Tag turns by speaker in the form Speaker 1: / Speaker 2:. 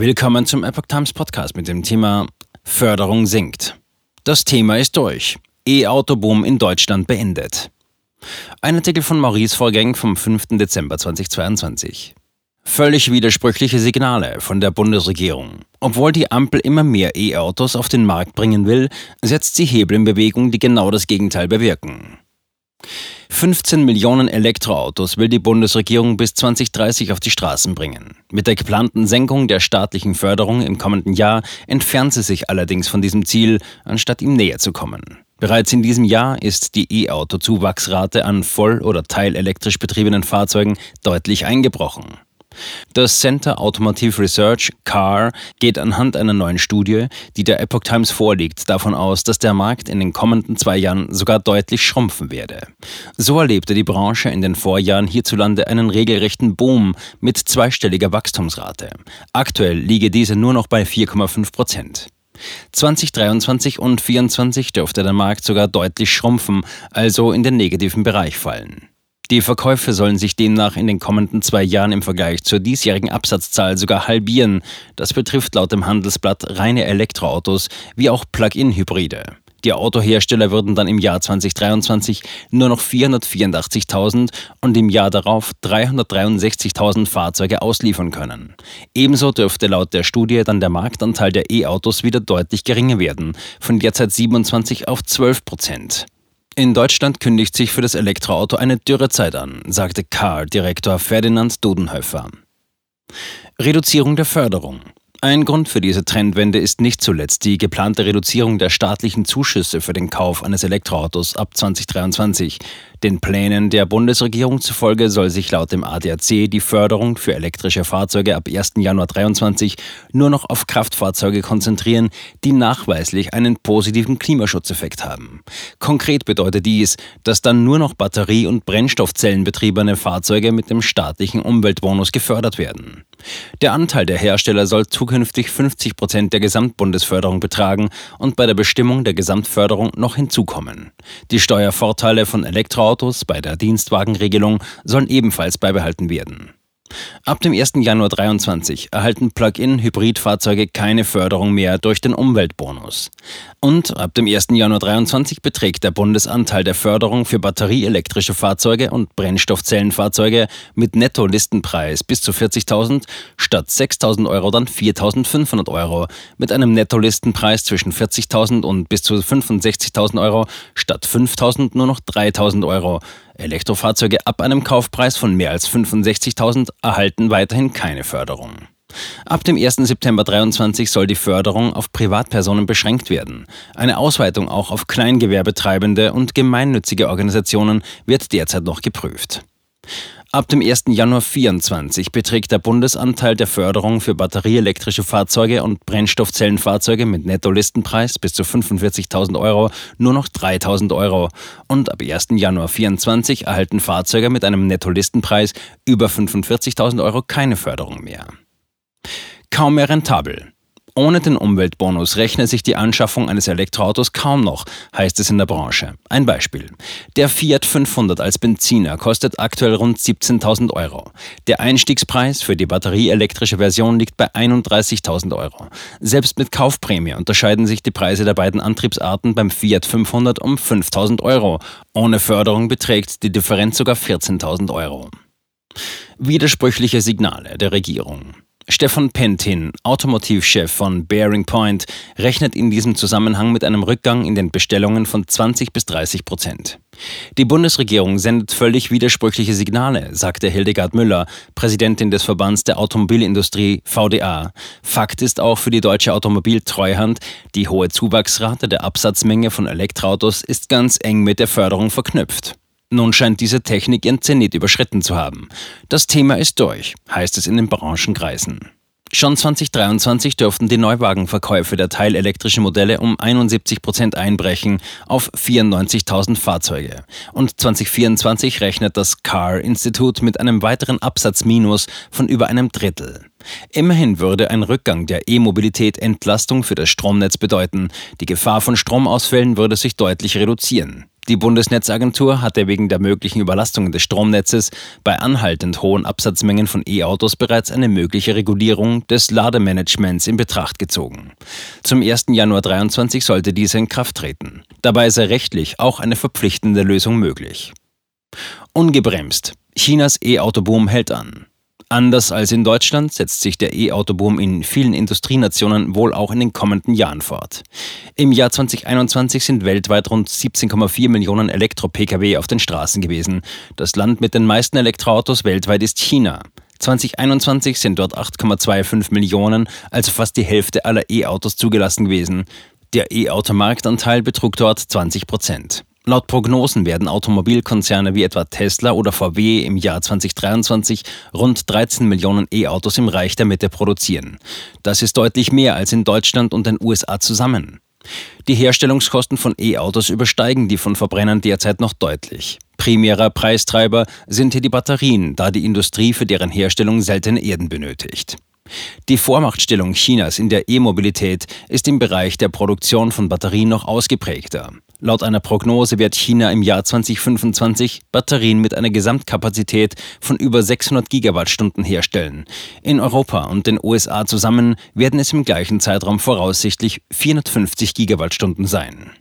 Speaker 1: Willkommen zum Epoch Times Podcast mit dem Thema Förderung sinkt. Das Thema ist durch. E-Autoboom in Deutschland beendet. Ein Artikel von Maurice Vorgäng vom 5. Dezember 2022. Völlig widersprüchliche Signale von der Bundesregierung. Obwohl die Ampel immer mehr E-Autos auf den Markt bringen will, setzt sie Hebel in Bewegung, die genau das Gegenteil bewirken. 15 Millionen Elektroautos will die Bundesregierung bis 2030 auf die Straßen bringen. Mit der geplanten Senkung der staatlichen Förderung im kommenden Jahr entfernt sie sich allerdings von diesem Ziel, anstatt ihm näher zu kommen. Bereits in diesem Jahr ist die E-Auto-Zuwachsrate an voll- oder teilelektrisch betriebenen Fahrzeugen deutlich eingebrochen. Das Center Automotive Research, CAR, geht anhand einer neuen Studie, die der Epoch Times vorliegt, davon aus, dass der Markt in den kommenden zwei Jahren sogar deutlich schrumpfen werde. So erlebte die Branche in den Vorjahren hierzulande einen regelrechten Boom mit zweistelliger Wachstumsrate. Aktuell liege diese nur noch bei 4,5 Prozent. 2023 und 2024 dürfte der Markt sogar deutlich schrumpfen, also in den negativen Bereich fallen. Die Verkäufe sollen sich demnach in den kommenden zwei Jahren im Vergleich zur diesjährigen Absatzzahl sogar halbieren. Das betrifft laut dem Handelsblatt reine Elektroautos wie auch Plug-in-Hybride. Die Autohersteller würden dann im Jahr 2023 nur noch 484.000 und im Jahr darauf 363.000 Fahrzeuge ausliefern können. Ebenso dürfte laut der Studie dann der Marktanteil der E-Autos wieder deutlich geringer werden, von derzeit 27 auf 12 Prozent. In Deutschland kündigt sich für das Elektroauto eine Dürrezeit an, sagte Car-Direktor Ferdinand Dudenhöfer. Reduzierung der Förderung. Ein Grund für diese Trendwende ist nicht zuletzt die geplante Reduzierung der staatlichen Zuschüsse für den Kauf eines Elektroautos ab 2023. Den Plänen der Bundesregierung zufolge soll sich laut dem ADAC die Förderung für elektrische Fahrzeuge ab 1. Januar 2023 nur noch auf Kraftfahrzeuge konzentrieren, die nachweislich einen positiven Klimaschutzeffekt haben. Konkret bedeutet dies, dass dann nur noch Batterie- und Brennstoffzellenbetriebene Fahrzeuge mit dem staatlichen Umweltbonus gefördert werden. Der Anteil der Hersteller soll zukünftig 50 Prozent der Gesamtbundesförderung betragen und bei der Bestimmung der Gesamtförderung noch hinzukommen. Die Steuervorteile von Elektroautos bei der Dienstwagenregelung sollen ebenfalls beibehalten werden. Ab dem 1. Januar 2023 erhalten Plug-in-Hybridfahrzeuge keine Förderung mehr durch den Umweltbonus. Und ab dem 1. Januar 2023 beträgt der Bundesanteil der Förderung für batterieelektrische Fahrzeuge und Brennstoffzellenfahrzeuge mit Netto-Listenpreis bis zu 40.000 statt 6.000 Euro dann 4.500 Euro, mit einem Netto-Listenpreis zwischen 40.000 und bis zu 65.000 Euro statt 5.000 nur noch 3.000 Euro. Elektrofahrzeuge ab einem Kaufpreis von mehr als 65.000 erhalten weiterhin keine Förderung. Ab dem 1. September 2023 soll die Förderung auf Privatpersonen beschränkt werden. Eine Ausweitung auch auf Kleingewerbetreibende und gemeinnützige Organisationen wird derzeit noch geprüft. Ab dem 1. Januar 2024 beträgt der Bundesanteil der Förderung für batterieelektrische Fahrzeuge und Brennstoffzellenfahrzeuge mit Netto-Listenpreis bis zu 45.000 Euro nur noch 3.000 Euro. Und ab 1. Januar 2024 erhalten Fahrzeuge mit einem Netto-Listenpreis über 45.000 Euro keine Förderung mehr. Kaum mehr rentabel. Ohne den Umweltbonus rechnet sich die Anschaffung eines Elektroautos kaum noch, heißt es in der Branche. Ein Beispiel. Der Fiat 500 als Benziner kostet aktuell rund 17.000 Euro. Der Einstiegspreis für die batterieelektrische Version liegt bei 31.000 Euro. Selbst mit Kaufprämie unterscheiden sich die Preise der beiden Antriebsarten beim Fiat 500 um 5.000 Euro. Ohne Förderung beträgt die Differenz sogar 14.000 Euro. Widersprüchliche Signale der Regierung. Stefan Pentin, Automotivchef von Bearing Point, rechnet in diesem Zusammenhang mit einem Rückgang in den Bestellungen von 20 bis 30 Prozent. Die Bundesregierung sendet völlig widersprüchliche Signale, sagte Hildegard Müller, Präsidentin des Verbands der Automobilindustrie VDA. Fakt ist auch für die deutsche Automobiltreuhand, die hohe Zuwachsrate der Absatzmenge von Elektroautos ist ganz eng mit der Förderung verknüpft. Nun scheint diese Technik ihren Zenit überschritten zu haben. Das Thema ist durch, heißt es in den Branchenkreisen. Schon 2023 dürften die Neuwagenverkäufe der teilelektrischen Modelle um 71 Prozent einbrechen auf 94.000 Fahrzeuge. Und 2024 rechnet das CAR-Institut mit einem weiteren Absatzminus von über einem Drittel. Immerhin würde ein Rückgang der E-Mobilität Entlastung für das Stromnetz bedeuten. Die Gefahr von Stromausfällen würde sich deutlich reduzieren. Die Bundesnetzagentur hatte wegen der möglichen Überlastungen des Stromnetzes bei anhaltend hohen Absatzmengen von E-Autos bereits eine mögliche Regulierung des Lademanagements in Betracht gezogen. Zum 1. Januar 2023 sollte diese in Kraft treten. Dabei sei rechtlich auch eine verpflichtende Lösung möglich. Ungebremst. Chinas E-Autoboom hält an. Anders als in Deutschland setzt sich der E-Autoboom in vielen Industrienationen wohl auch in den kommenden Jahren fort. Im Jahr 2021 sind weltweit rund 17,4 Millionen Elektro-Pkw auf den Straßen gewesen. Das Land mit den meisten Elektroautos weltweit ist China. 2021 sind dort 8,25 Millionen, also fast die Hälfte aller E-Autos zugelassen gewesen. Der E-Auto-Marktanteil betrug dort 20 Prozent. Laut Prognosen werden Automobilkonzerne wie etwa Tesla oder VW im Jahr 2023 rund 13 Millionen E-Autos im Reich der Mitte produzieren. Das ist deutlich mehr als in Deutschland und den USA zusammen. Die Herstellungskosten von E-Autos übersteigen die von Verbrennern derzeit noch deutlich. Primärer Preistreiber sind hier die Batterien, da die Industrie für deren Herstellung seltene Erden benötigt. Die Vormachtstellung Chinas in der E-Mobilität ist im Bereich der Produktion von Batterien noch ausgeprägter. Laut einer Prognose wird China im Jahr 2025 Batterien mit einer Gesamtkapazität von über 600 Gigawattstunden herstellen. In Europa und den USA zusammen werden es im gleichen Zeitraum voraussichtlich 450 Gigawattstunden sein.